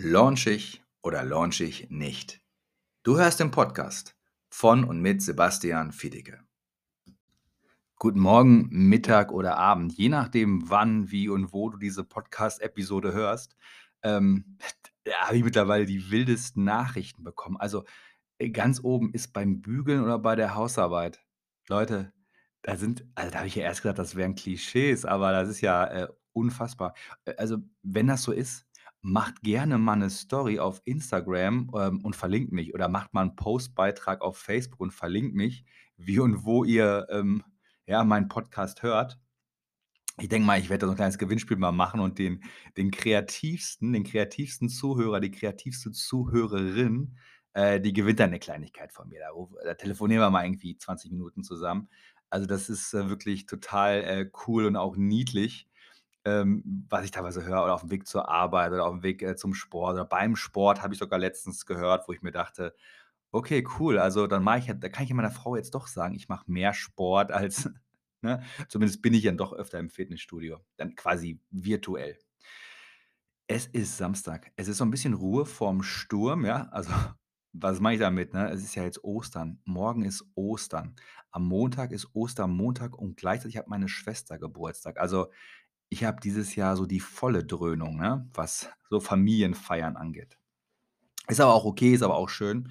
Launch ich oder launch ich nicht? Du hörst den Podcast von und mit Sebastian Fiedicke. Guten Morgen, Mittag oder Abend, je nachdem, wann, wie und wo du diese Podcast-Episode hörst, ähm, da habe ich mittlerweile die wildesten Nachrichten bekommen. Also äh, ganz oben ist beim Bügeln oder bei der Hausarbeit. Leute, da sind, also da habe ich ja erst gedacht, das wären Klischees, aber das ist ja äh, unfassbar. Äh, Also, wenn das so ist, macht gerne mal eine Story auf Instagram, ähm, und verlinkt mich oder macht mal einen Postbeitrag auf Facebook und verlinkt mich, wie und wo ihr, ähm, ja, meinen Podcast hört. Ich denke mal, ich werde da so 'n kleines Gewinnspiel mal machen und den den kreativsten den kreativsten Zuhörer, die kreativste Zuhörerin, äh, die gewinnt dann 'ne Kleinigkeit von mir. Da da telefonieren wir mal irgendwie 20 Minuten zusammen. Also, das ist, äh, wirklich total, äh, cool und auch niedlich, ähm, was ich teilweise höre oder aufm Weg zur Arbeit oder aufm Weg, äh, zum Sport oder beim Sport habe ich sogar letztens gehört, wo ich mir dachte: „Okay, cool, also dann mache ich ja da kann ich ja meiner Frau jetzt doch sagen, ich mache mehr Sport als“ ne? Zumindest bin ich dann doch öfter im Fitnessstudio, dann quasi virtuell. Es ist Samstag. Es ist so 'n bisschen Ruhe vorm Sturm, ja? Also, was meine ich damit, ne? Es ist ja jetzt Ostern. Morgen ist Ostern. Am Montag ist Ostermontag und gleichzeitig hat meine Schwester Geburtstag. Also, ich habe dieses Jahr so die volle Dröhnung, ne, was so Familienfeiern angeht. Ist aber auch okay, ist aber auch schön.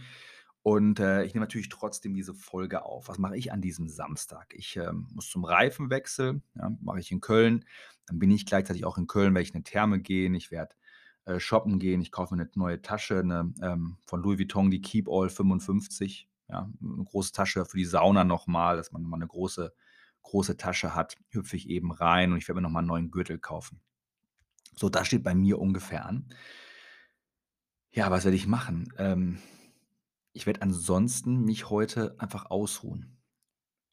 Und, äh, ich nehme natürlich trotzdem diese Folge auf. Was mache ich an diesem Samstag? Ich, ähm, muss zum Reifenwechsel, ja, mache ich in Köln. Dann bin ich gleichzeitig auch in Köln, werde ich in 'ne Therme gehen. Ich werde, äh, shoppen gehen. Ich kaufe mir 'ne neue Tasche, 'ne, ähm, von Louis Vuitton, die Keepall 55, ja, 'ne große Tasche für die Sauna noch mal, dass man mal 'ne große große Tasche hat. Hüpfe ich eben rein und ich werde mir noch mal 'n neuen Gürtel kaufen. So, das steht bei mir ungefähr an. Ja, was werde ich machen? Ähm, ich werde ansonsten mich heute einfach ausruhen.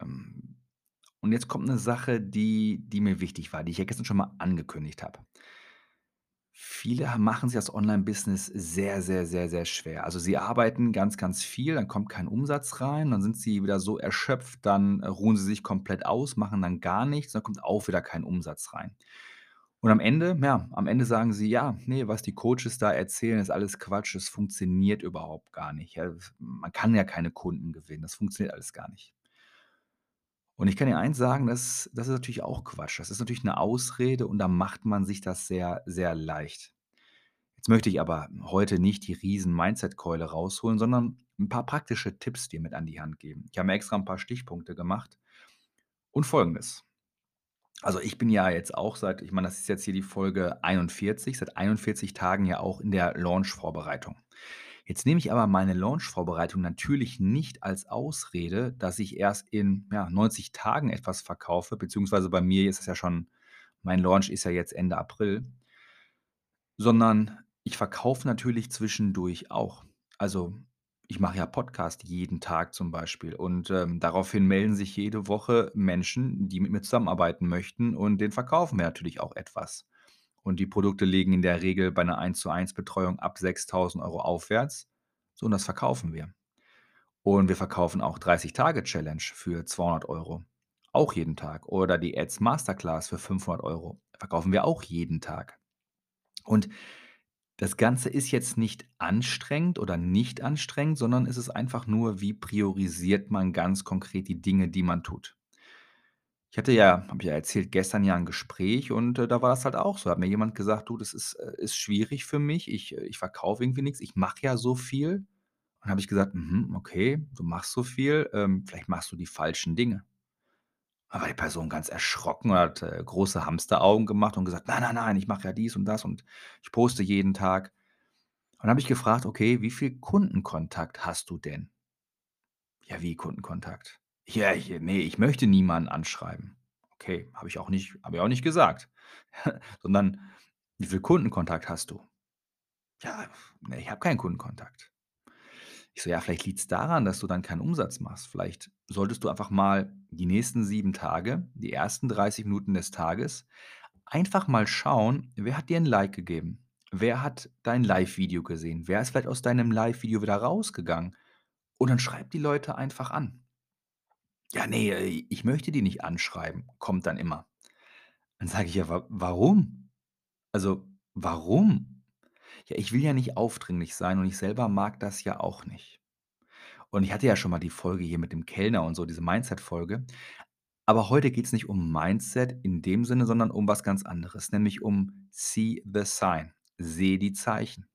Ähm, und jetzt kommt 'ne Sache, die die mir wichtig war, die ich ja gestern schon mal angekündigt habe. Viele machen sich das Online-Business sehr, sehr, sehr, sehr schwer. Also, sie arbeiten ganz, ganz viel, dann kommt kein Umsatz rein, dann sind sie wieder so erschöpft, dann, äh, ruhen sie sich komplett aus, machen dann gar nichts, dann kommt auch wieder kein Umsatz rein. Und am Ende ja, am Ende sagen sie: „Ja, ne, was die Coaches da erzählen, ist alles Quatsch, es funktioniert überhaupt gar nicht. Ja, man kann ja keine Kunden gewinnen, das funktioniert alles gar nicht.“ Und ich kann dir eins sagen, das das ist natürlich auch Quatsch. Das ist natürlich 'ne Ausrede und da macht man sich das sehr, sehr leicht. Jetzt möchte ich aber heute nicht die riesen Mindset-Keule rausholen, sondern 'n paar praktische Tipps dir mit an die Hand geben. Ich habe mir extra 'n paar Stichpunkte gemacht und Folgendes. Also, ich bin ja jetzt auch seit ich meine, das ist jetzt hier die Folge 41, seit 41 Tagen ja auch in der Launch-Vorbereitung. Jetzt nehme ich aber meine Launch-Vorbereitung natürlich nicht als Ausrede, dass ich erst in, ja, 90 Tagen etwas verkaufe, beziehungsweise bei mir ist es ja schon mein Launch ist ja jetzt Ende April sondern ich verkaufe natürlich zwischendurch auch. Also, ich mache ja Podcast jeden Tag zum Beispiel und, ähm, daraufhin melden sich jede Woche Menschen, die mit mir zusammenarbeiten möchten und denen verkaufen wir natürlich auch etwas. Und die Produkte liegen in der Regel bei 'ner Eins-zu-eins-Betreuung ab 6.000 € aufwärts. So, und das verkaufen wir. Und wir verkaufen auch 30-Tage-Challenge für 200 €, auch jeden Tag. Oder die Ads Masterclass für 500 €, verkaufen wir auch jeden Tag. Und das Ganze ist jetzt nicht anstrengend oder nicht anstrengend, sondern es ist einfach nur, wie priorisiert man ganz konkret die Dinge, die man tut. Ich hatte ja habe ich ja erzählt, gestern ja 'n Gespräch und, äh, da war es halt auch so. Da hat mir jemand gesagt: „Du, das ist äh, ist schwierig für mich. Ich äh, ich verkaufe irgendwie nix. Ich mache ja so viel.“ Und habe ich gesagt: „Mhm, okay, du machst so viel, ähm, vielleicht machst du die falschen Dinge.“ Da war die Person ganz erschrocken und hat, äh, große Hamsteraugen gemacht und gesagt: „Nein, nein, nein, ich mache ja dies und das und ich poste jeden Tag.“ Und habe ich gefragt: „Okay, wie viel Kundenkontakt hast du denn?“ „Ja, wie Kundenkontakt?“ „Ja, ich ne, ich möchte niemanden anschreiben.“ „Okay, habe ich auch nicht habe ich auch nicht gesagt.“ Sondern: „Wie viel Kundenkontakt hast du?“ „Ja, ne, ich habe keinen Kundenkontakt.“ Ich so: „Ja, vielleicht liegt's daran, dass du dann keinen Umsatz machst. Vielleicht solltest du einfach mal die nächsten 7 Tage, die ersten 30 Minuten des Tages einfach mal schauen, wer hat dir 'n Like gegeben? Wer hat dein Live-Video gesehen? Wer ist vielleicht aus deinem Live-Video wieder rausgegangen?“ Und dann schreib die Leute einfach an. „Ja, ne, äh, ich möchte die nicht anschreiben“, kommt dann immer. Dann sage ich: „Ja, wa warum? Also, warum?“ Ja, ich will ja nicht aufdringlich sein und ich selber mag das ja auch nicht. Und ich hatte ja schon mal die Folge hier mit dem Kellner und so, diese Mindset-Folge. Aber heute geht's nicht um Mindset in dem Sinne, sondern um was ganz anderes, nämlich um See the Sign. Sehe die Zeichen.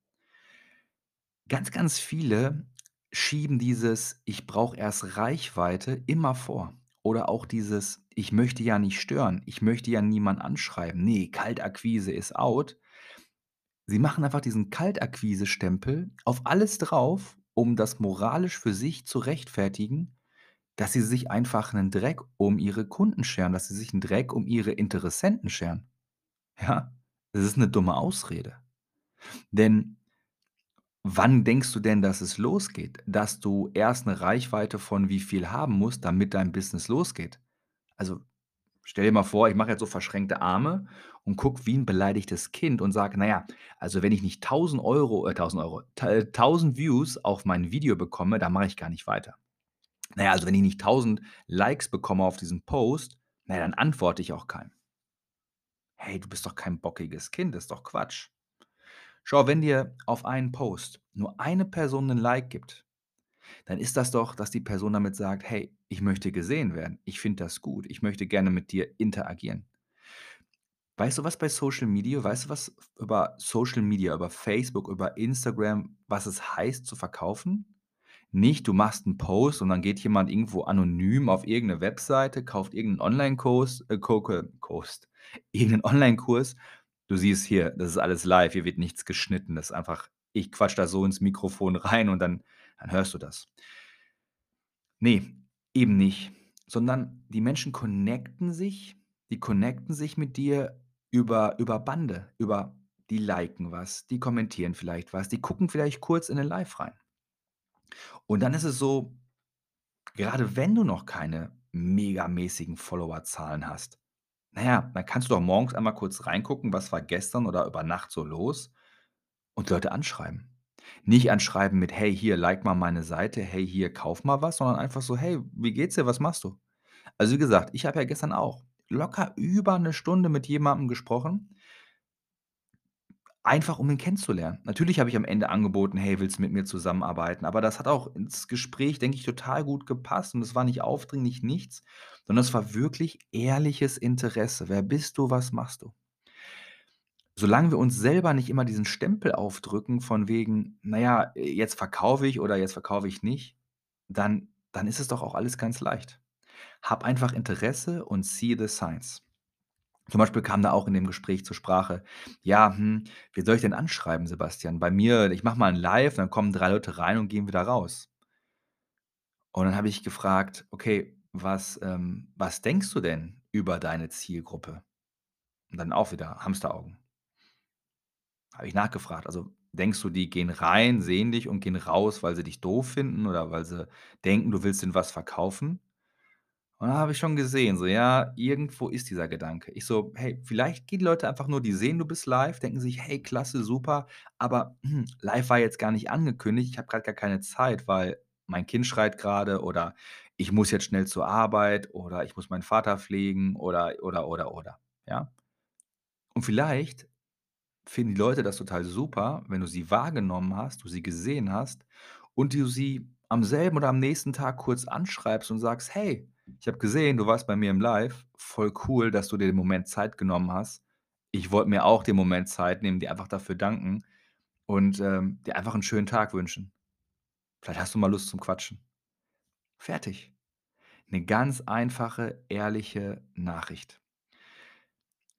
Ganz, ganz viele schieben dieses „Ich brauche erst Reichweite“ immer vor. Oder auch dieses „Ich möchte ja nicht stören, ich möchte ja niemand anschreiben. Ne, Kaltakquise ist out.“ Sie machen einfach diesen Kaltakquise-Stempel auf alles drauf, um das moralisch für sich zu rechtfertigen, dass sie sich einfach 'nen Dreck um ihre Kunden scheren, dass sie sich 'n Dreck um ihre Interessenten scheren. Ja, das ist 'ne dumme Ausrede. Denn wann denkst du denn, dass es losgeht? Dass du erst 'ne Reichweite von wie viel haben musst, damit dein Business losgeht? Also, stell dir mal vor, ich mache jetzt so verschränkte Arme und gucke wie 'n beleidigtes Kind und sage: „Na ja, also wenn ich nicht 1.000 €, äh, 1.000 €, ta 1.000 Views auf mein Video bekomme, dann mache ich gar nicht weiter. Na ja, also wenn ich nicht 1.000 Likes bekomme auf diesen Post, na ja, dann antworte ich auch keinem.“ Hey, du bist doch kein bockiges Kind, ist doch Quatsch. Schau, wenn dir auf einen Post nur eine Person 'nen Like gibt, dann ist das doch, dass die Person damit sagt: „Hey, ich möchte gesehen werden. Ich finde das gut. Ich möchte gerne mit dir interagieren.“ Weißt du was bei Social Media weißt du was über Social Media, über Facebook, über Instagram, was es heißt zu verkaufen? Nicht, du machst 'n Post und dann geht jemand irgendwo anonym auf irgend 'ne Webseite, kauft irgend 'n Onlinekurs äh, Koke Kost irgend 'nen Onlinekurs. Du siehst hier, das ist alles live, hier wird nichts geschnitten. Das ist einfach ich quatsche da so ins Mikrofon rein und dann dann hörst du das. Ne, eben nicht, sondern die Menschen connecten sich die connecten sich mit dir über über Bande, über die liken was, die kommentieren vielleicht was, die gucken vielleicht kurz in 'nen Live rein. Und dann ist es so, gerade wenn du noch keine megamäßigen Followerzahlen hast, na ja, dann kannst du doch morgens einmal kurz reingucken, was war gestern oder über Nacht so los und Leute anschreiben. Nicht anschreiben mit: „Hey, hier, like mal meine Seite. Hey, hier, kauf mal was“, sondern einfach so: „Hey, wie geht's dir? Was machst du?“ Also, wie gesagt, ich habe ja gestern auch locker über 'ne Stunde mit jemandem gesprochen einfach um ihn kennenzulernen. Natürlich habe ich am Ende angeboten: „Hey, willst du mit mir zusammenarbeiten?“ Aber das hat auch ins Gespräch, denke ich, total gut gepasst und es war nicht aufdringlich, nichts, sondern es war wirklich ehrliches Interesse. Wer bist du? Was machst du? Solange wir uns selber nicht immer diesen Stempel aufdrücken von wegen: „Na ja, äh, jetzt verkaufe ich oder jetzt verkaufe ich nicht“, dann dann ist es doch auch alles ganz leicht. Hab einfach Interesse und see the signs. Zum Beispiel kam da auch in dem Gespräch zur Sprache: „Ja, hm, wen soll ich denn anschreiben, Sebastian? Bei mir ich mache mal 'n Live, dann kommen 3 Leute rein und gehen wieder raus.“ Und dann habe ich gefragt: „Okay, was, ähm was denkst du denn über deine Zielgruppe?“ Und dann auch wieder Hamsteraugen. Habe ich nachgefragt. Also, denkst du, die gehen rein, sehen dich und gehen raus, weil sie dich doof finden oder weil sie denken, du willst ihnen was verkaufen? Und dann habe ich schon gesehen, so, ja, irgendwo ist dieser Gedanke. Ich so: „Hey, vielleicht gehen Leute einfach nur die sehen, du bist live, denken sich: ‚Hey, klasse, super, aber, hm, live war jetzt gar nicht angekündigt. Ich habe grad gar keine Zeit, weil mein Kind schreit grade oder ich muss jetzt schnell zur Arbeit oder ich muss meinen Vater pflegen oder, oder, oder, oder“, ja? Und vielleicht finden die Leute das total super, wenn du sie wahrgenommen hast, du sie gesehen hast und du sie am selben oder am nächsten Tag kurz anschreibst und sagst: „Hey, ich habe gesehen, du warst bei mir im Live. Voll cool, dass du dir den Moment Zeit genommen hast. Ich wollte mir auch den Moment Zeit nehmen, dir einfach dafür danken und, ähm, dir einfach 'n schönen Tag wünschen. Vielleicht hast du mal Lust zum Quatschen.“ Fertig. 'Ne ganz einfache, ehrliche Nachricht.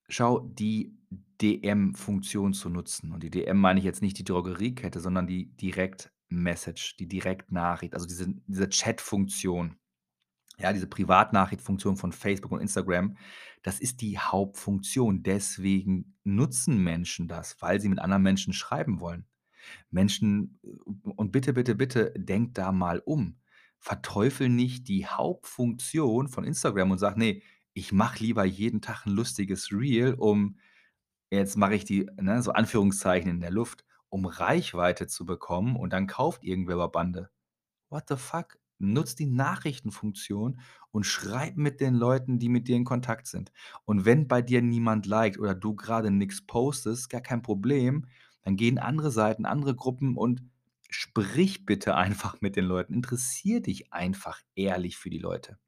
Schau, die DM-Funktion zu nutzen und die DM meine ich jetzt nicht die Drogeriekette, sondern die Direct-Message, die Direktnachricht, also diese diese Chat-Funktion. Ja, diese Privatnachricht-Funktion von Facebook und Instagram, das ist die Hauptfunktion. Deswegen nutzen Menschen das, weil sie mit anderen Menschen schreiben wollen. Menschen und bitte, bitte, bitte denk da mal um. Verteufel nicht die Hauptfunktion von Instagram und sag: „Ne, ich mache lieber jeden Tag 'n lustiges Reel, um“ jetzt mache ich die, ne, so Anführungszeichen in der Luft, „um Reichweite zu bekommen und dann kauft irgendwer über Bande.“ What the fuck? Nutz die Nachrichtenfunktion und schreib mit den Leuten, die mit dir in Kontakt sind. Und wenn bei dir niemand liked oder du grade nix postest, gar kein Problem, Dann geh in andere Seiten, andere Gruppen und sprich bitte einfach mit den Leuten. Interessier dich einfach ehrlich für die Leute.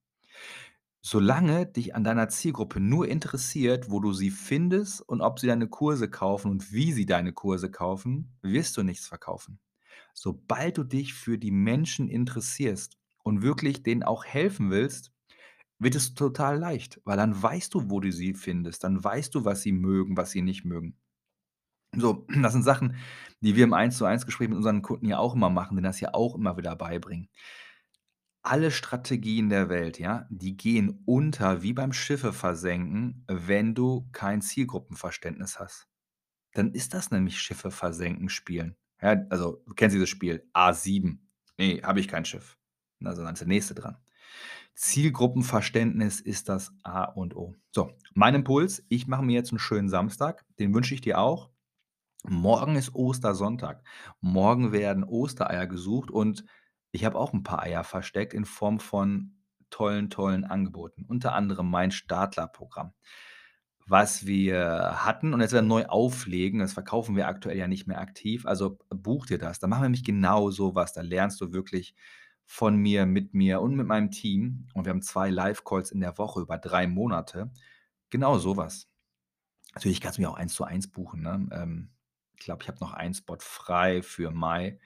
Solange dich an deiner Zielgruppe nur interessiert, wo du sie findest und ob sie deine Kurse kaufen und wie sie deine Kurse kaufen, wirst du nichts verkaufen. Sobald du dich für die Menschen interessierst und wirklich denen auch helfen willst, wird es total leicht, weil dann weißt du, wo du sie findest, dann weißt du, was sie mögen, was sie nicht mögen. So, das sind Sachen, die wir im 1:1 Gespräch mit unseren Kunden ja auch immer machen, denen das ja auch immer wieder beibringen. Alle Strategien der Welt, ja, die gehen unter wie beim Schiffe versenken, wenn du kein Zielgruppenverständnis hast. Dann ist das nämlich Schiffe versenken spielen. Ja, also du kennst dieses Spiel A7. Ne, habe ich kein Schiff. Also dann ist der nächste dran. Zielgruppenverständnis ist das A und O. So, mein Impuls, ich mache mir jetzt einen schönen Samstag, den wünsche ich dir auch. Morgen ist Ostersonntag. Morgen werden Ostereier gesucht und ich habe auch ein paar Eier versteckt in Form von tollen, tollen Angeboten, unter anderem mein Startlerprogramm, was wir hatten und jetzt werden neu auflegen. Das verkaufen wir aktuell ja nicht mehr aktiv. Also buch dir das. Da machen wir nämlich genau so was. Da lernst du wirklich von mir, mit mir und mit meinem Team. Und wir haben zwei Live-Calls in der Woche über drei Monate. Genau sowas. Natürlich kannst du mir auch eins zu eins buchen. Ne? Ähm, ich glaube, ich habe noch einen Spot frei für Mai.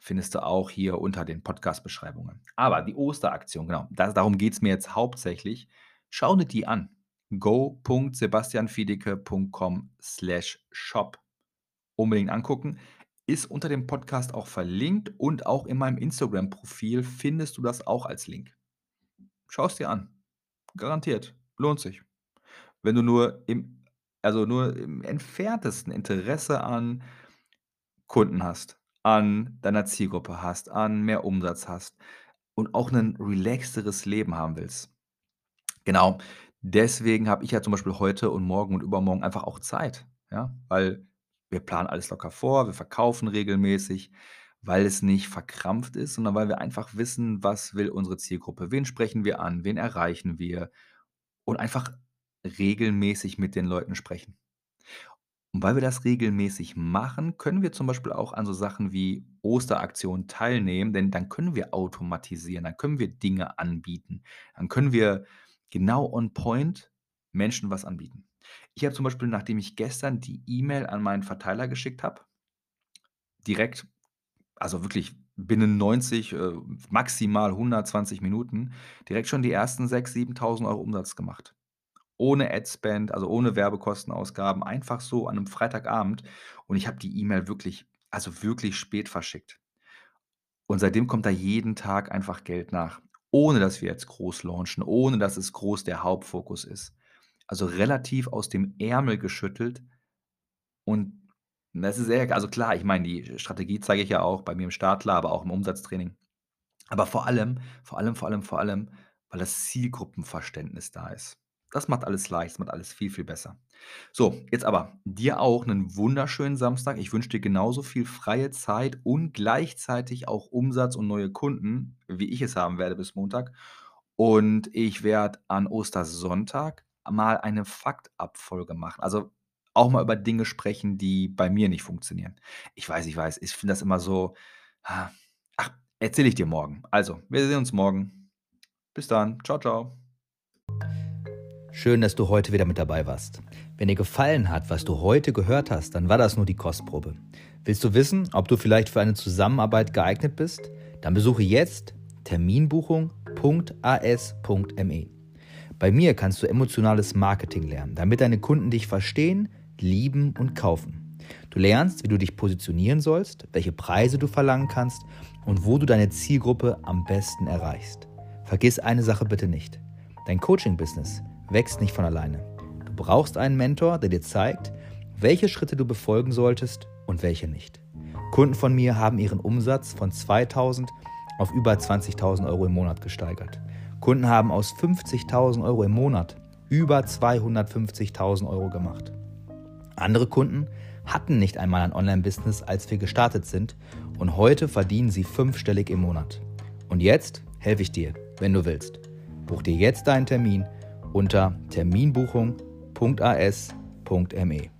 Findest du auch hier unter den Podcast-Beschreibungen. Aber die Osteraktion, genau, das, darum geht es mir jetzt hauptsächlich. Schau dir die an. go.sebastianfiedeke.com slash shop. Unbedingt angucken. Ist unter dem Podcast auch verlinkt und auch in meinem Instagram-Profil findest du das auch als Link. Schau es dir an. Garantiert. Lohnt sich. Wenn du nur im, also nur im entferntesten Interesse an Kunden hast, an deiner Zielgruppe hast, an mehr Umsatz hast und auch ein relaxteres Leben haben willst. Genau. Deswegen habe ich ja zum Beispiel heute und morgen und übermorgen einfach auch Zeit. Ja, weil wir planen alles locker vor, wir verkaufen regelmäßig, weil es nicht verkrampft ist, sondern weil wir einfach wissen, was will unsere Zielgruppe, wen sprechen wir an, wen erreichen wir und einfach regelmäßig mit den Leuten sprechen. Und weil wir das regelmäßig machen, können wir zum Beispiel auch an so Sachen wie Osteraktionen teilnehmen, denn dann können wir automatisieren, dann können wir Dinge anbieten, dann können wir genau on point Menschen was anbieten. Ich habe zum Beispiel, nachdem ich gestern die E-Mail an meinen Verteiler geschickt habe direkt also wirklich binnen 90, äh, maximal 120 Minuten direkt schon die ersten 6.000, 7.000 € Umsatz gemacht. Ohne Adspend, also ohne Werbekostenausgaben, einfach so an 'nem Freitagabend und ich habe die E-Mail wirklich also wirklich spät verschickt. Und seitdem kommt da jeden Tag einfach Geld nach, ohne dass wir jetzt groß launchen, ohne dass es groß der Hauptfokus ist. Also relativ aus dem Ärmel geschüttelt und das ist sehr also klar, ich meine, die Strategie zeige ich ja auch bei mir im Startler, aber auch im Umsatztraining. Aber vor allem, vor allem, vor allem, vor allem, weil das Zielgruppenverständnis da ist. Das macht alles leicht, das macht alles viel, viel besser. So, jetzt aber dir auch einen wunderschönen Samstag. Ich wünsche dir genauso viel freie Zeit und gleichzeitig auch Umsatz und neue Kunden, wie ich es haben werde bis Montag. Und ich werde an Ostersonntag mal eine Faktabfolge machen. Also auch mal über Dinge sprechen, die bei mir nicht funktionieren. Ich weiß, ich weiß, ich finde das immer so. Ah, ach, erzähle ich dir morgen. Also, wir sehen uns morgen. Bis dann. Ciao, ciao. Schön, dass du heute wieder mit dabei warst. Wenn dir gefallen hat, was du heute gehört hast, dann war das nur die Kostprobe. Willst du wissen, ob du vielleicht für eine Zusammenarbeit geeignet bist? Dann besuche jetzt terminbuchung.as.me. Bei mir kannst du emotionales Marketing lernen, damit deine Kunden dich verstehen, lieben und kaufen. Du lernst, wie du dich positionieren sollst, welche Preise du verlangen kannst und wo du deine Zielgruppe am besten erreichst. Vergiss eine Sache bitte nicht. Dein Coaching-Business wächst nicht von alleine. Du brauchst einen Mentor, der dir zeigt, welche Schritte du befolgen solltest und welche nicht. Kunden von mir haben ihren Umsatz von 2000 auf über 20.000 Euro im Monat gesteigert. Kunden haben aus 50.000 Euro im Monat über 250.000 Euro gemacht. Andere Kunden hatten nicht einmal ein Online-Business, als wir gestartet sind und heute verdienen sie fünfstellig im Monat. Und jetzt helfe ich dir, wenn du willst. Buch dir jetzt deinen Termin unter terminbuchung.as.me.